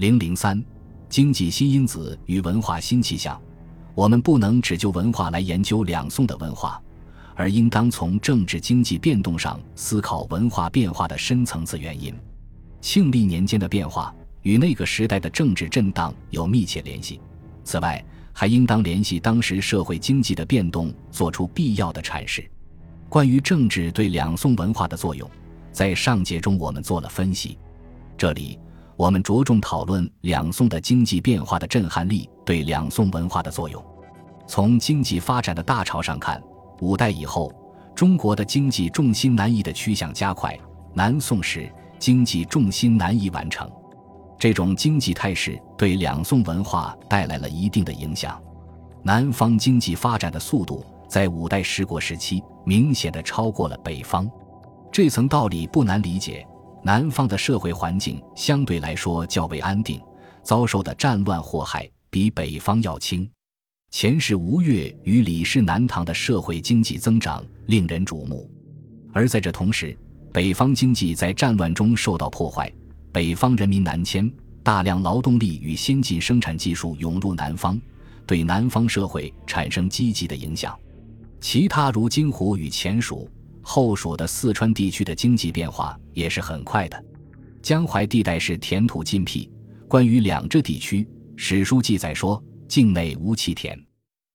零零三，经济新因子与文化新气象。我们不能只就文化来研究两宋的文化，而应当从政治经济变动上思考文化变化的深层次原因。庆历年间的变化与那个时代的政治震荡有密切联系。此外，还应当联系当时社会经济的变动，做出必要的阐释。关于政治对两宋文化的作用，在上节中我们做了分析。这里我们着重讨论两宋的经济变化的震撼力对两宋文化的作用。从经济发展的大潮上看，五代以后，中国的经济重心南移的趋向加快；南宋时，经济重心南移完成。这种经济态势对两宋文化带来了一定的影响。南方经济发展的速度。在五代十国时期，明显的超过了北方，这层道理不难理解。南方的社会环境相对来说较为安定，遭受的战乱祸害比北方要轻。前世吴越与李氏南唐的社会经济增长令人瞩目，而在这同时，北方经济在战乱中受到破坏，北方人民南迁，大量劳动力与先进生产技术涌入南方，对南方社会产生积极的影响。其他如金湖与前蜀、后蜀的四川地区的经济变化也是很快的。江淮地带是田土尽辟，关于两浙地区，史书记载说境内无其田。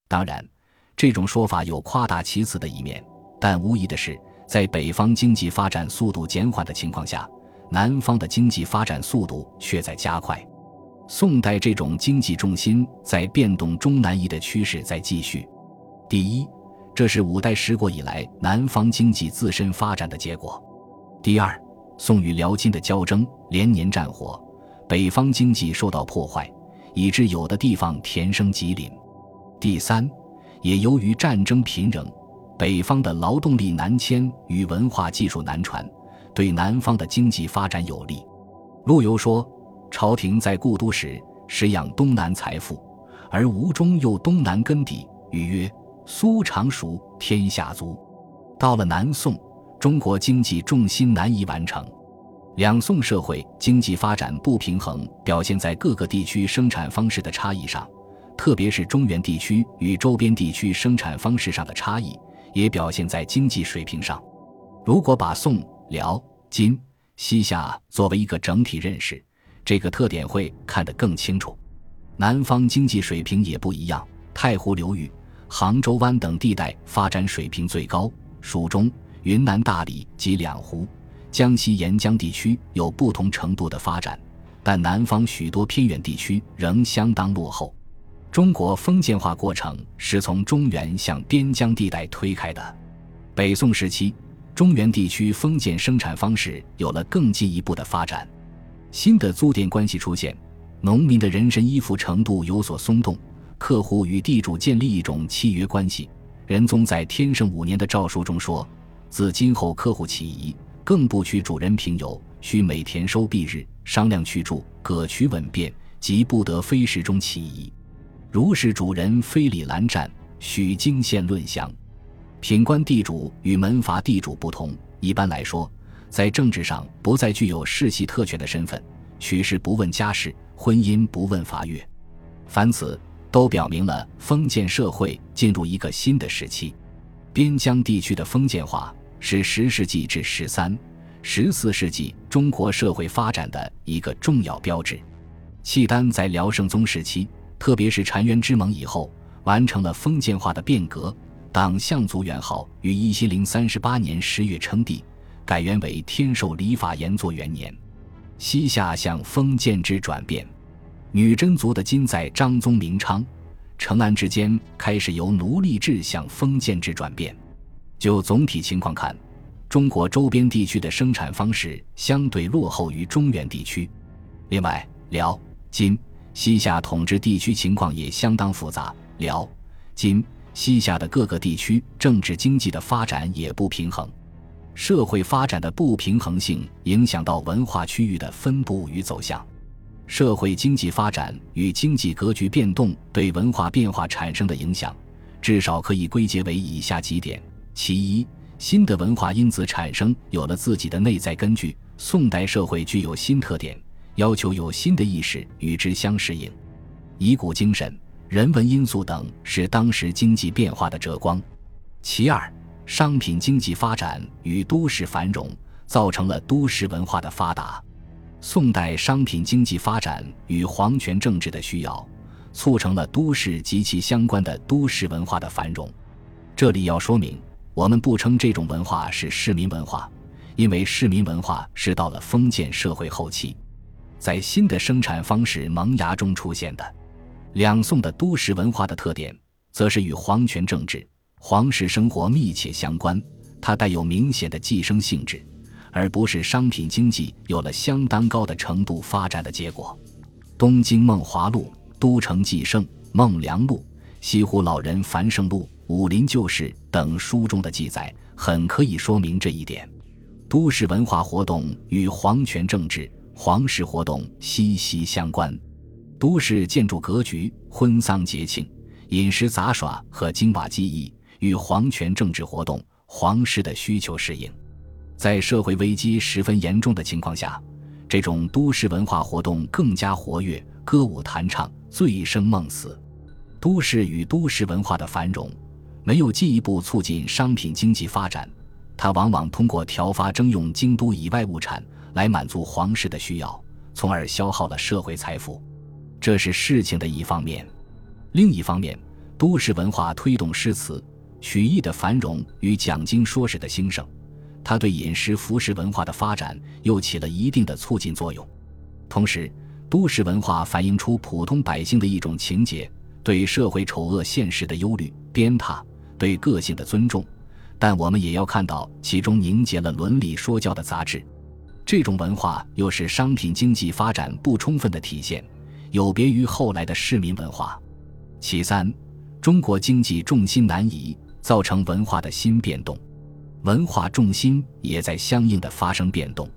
当然，这种说法有夸大其词的一面，但无疑的是，在北方经济发展速度减缓的情况下，南方的经济发展速度却在加快。宋代这种经济重心在变动中南移的趋势在继续。第一。这是五代十国以来南方经济自身发展的结果。第二，宋与辽金的交争连年战火，北方经济受到破坏，以致有的地方田生吉林。第三，也由于战争频仍，北方的劳动力南迁与文化技术南传，对南方的经济发展有利。陆游说：“朝廷在故都时，实养东南财富，而吴中又东南根底。”语曰。苏常熟，天下足。到了南宋，中国经济重心难以完成。两宋社会经济发展不平衡，表现在各个地区生产方式的差异上，特别是中原地区与周边地区生产方式上的差异，也表现在经济水平上。如果把宋、辽、金、西夏作为一个整体认识，这个特点会看得更清楚。南方经济水平也不一样，太湖流域。杭州湾等地带发展水平最高，蜀中、云南大理及两湖、江西沿江地区有不同程度的发展，但南方许多偏远地区仍相当落后。中国封建化过程是从中原向边疆地带推开的。北宋时期，中原地区封建生产方式有了更进一步的发展，新的租佃关系出现，农民的人身依附程度有所松动。客户与地主建立一种契约关系。仁宗在天圣五年的诏书中说：“自今后，客户起疑，更不取主人平有，须每田收币日，商量去住，各取稳便，即不得非时中起疑。如是主人非礼拦战，许经县论详。”品官地主与门阀地主不同，一般来说，在政治上不再具有世袭特权的身份，娶氏不问家世，婚姻不问法月。凡此。都表明了封建社会进入一个新的时期。边疆地区的封建化是十世纪至十三、十四世纪中国社会发展的一个重要标志。契丹在辽圣宗时期，特别是澶渊之盟以后，完成了封建化的变革。党项族元昊于一七零三十八年十月称帝，改元为天授礼法延祚元年。西夏向封建制转变。女真族的金在张宗明昌、成安之间开始由奴隶制向封建制转变。就总体情况看，中国周边地区的生产方式相对落后于中原地区。另外，辽、金、西夏统治地区情况也相当复杂。辽、金、西夏的各个地区政治经济的发展也不平衡，社会发展的不平衡性影响到文化区域的分布与走向。社会经济发展与经济格局变动对文化变化产生的影响，至少可以归结为以下几点：其一，新的文化因子产生有了自己的内在根据。宋代社会具有新特点，要求有新的意识与之相适应。以古精神、人文因素等是当时经济变化的折光。其二，商品经济发展与都市繁荣，造成了都市文化的发达。宋代商品经济发展与皇权政治的需要，促成了都市及其相关的都市文化的繁荣。这里要说明，我们不称这种文化是市民文化，因为市民文化是到了封建社会后期，在新的生产方式萌芽中出现的。两宋的都市文化的特点，则是与皇权政治、皇室生活密切相关，它带有明显的寄生性质。而不是商品经济有了相当高的程度发展的结果，《东京梦华录》《都城纪胜》《梦良录》《西湖老人繁盛录》《武林旧事》等书中的记载，很可以说明这一点。都市文化活动与皇权政治、皇室活动息息相关。都市建筑格局、婚丧节庆、饮食杂耍和金瓦技艺，与皇权政治活动、皇室的需求适应。在社会危机十分严重的情况下，这种都市文化活动更加活跃，歌舞弹唱，醉生梦死。都市与都市文化的繁荣，没有进一步促进商品经济发展，它往往通过调发征用京都以外物产来满足皇室的需要，从而消耗了社会财富。这是事情的一方面。另一方面，都市文化推动诗词、曲艺的繁荣与讲经说史的兴盛。它对饮食服饰文化的发展又起了一定的促进作用。同时，都市文化反映出普通百姓的一种情结，对社会丑恶现实的忧虑、鞭挞，对个性的尊重。但我们也要看到，其中凝结了伦理说教的杂质。这种文化又是商品经济发展不充分的体现，有别于后来的市民文化。其三，中国经济重心南移，造成文化的新变动。文化重心也在相应的发生变动。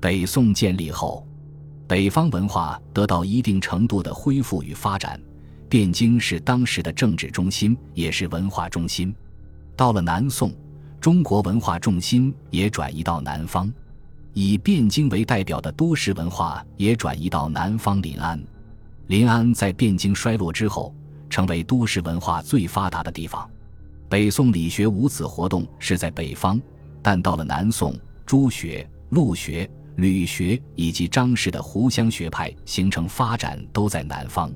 北宋建立后，北方文化得到一定程度的恢复与发展。汴京是当时的政治中心，也是文化中心。到了南宋，中国文化重心也转移到南方，以汴京为代表的都市文化也转移到南方临安。临安在汴京衰落之后，成为都市文化最发达的地方。北宋理学五子活动是在北方，但到了南宋，朱学、陆学、吕学以及张氏的湖湘学派形成发展都在南方。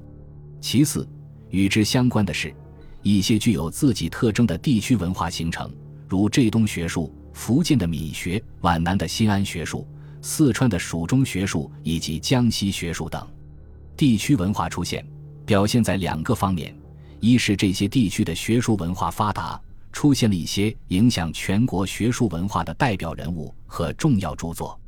其次，与之相关的是，一些具有自己特征的地区文化形成，如浙东学术、福建的闽学、皖南的新安学术、四川的蜀中学术以及江西学术等。地区文化出现，表现在两个方面。一是这些地区的学术文化发达，出现了一些影响全国学术文化的代表人物和重要著作。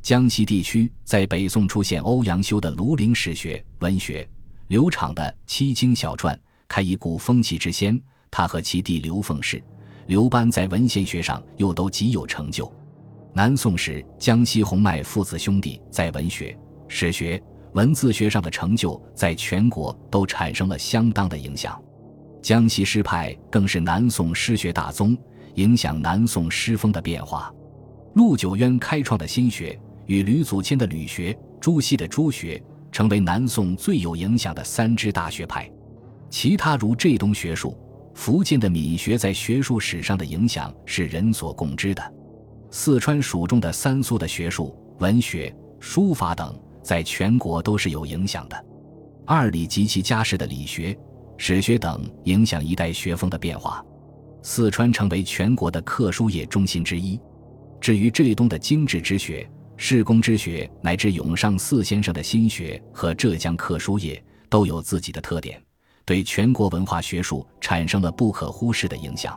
江西地区在北宋出现欧阳修的庐陵史学文学，刘昶的七经小传，开一股风气之先。他和其弟刘凤世、刘班在文献学上又都极有成就。南宋时，江西洪迈父子兄弟在文学、史学。文字学上的成就，在全国都产生了相当的影响。江西诗派更是南宋诗学大宗，影响南宋诗风的变化。陆九渊开创的心学与吕祖谦的吕学、朱熹的朱学，成为南宋最有影响的三支大学派。其他如浙东学术、福建的闽学，在学术史上的影响是人所共知的。四川蜀中的三苏的学术、文学、书法等。在全国都是有影响的。二李及其家世的理学、史学等，影响一代学风的变化。四川成为全国的课书业中心之一。至于浙东的精致之学、士工之学，乃至永上四先生的心学和浙江课书业，都有自己的特点，对全国文化学术产生了不可忽视的影响。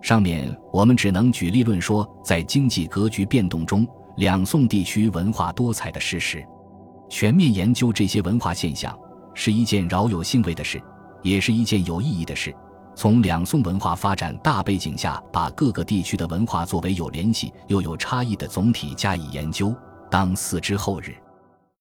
上面我们只能举例论说，在经济格局变动中，两宋地区文化多彩的事实。全面研究这些文化现象是一件饶有兴味的事，也是一件有意义的事。从两宋文化发展大背景下，把各个地区的文化作为有联系又有差异的总体加以研究，当四之后日。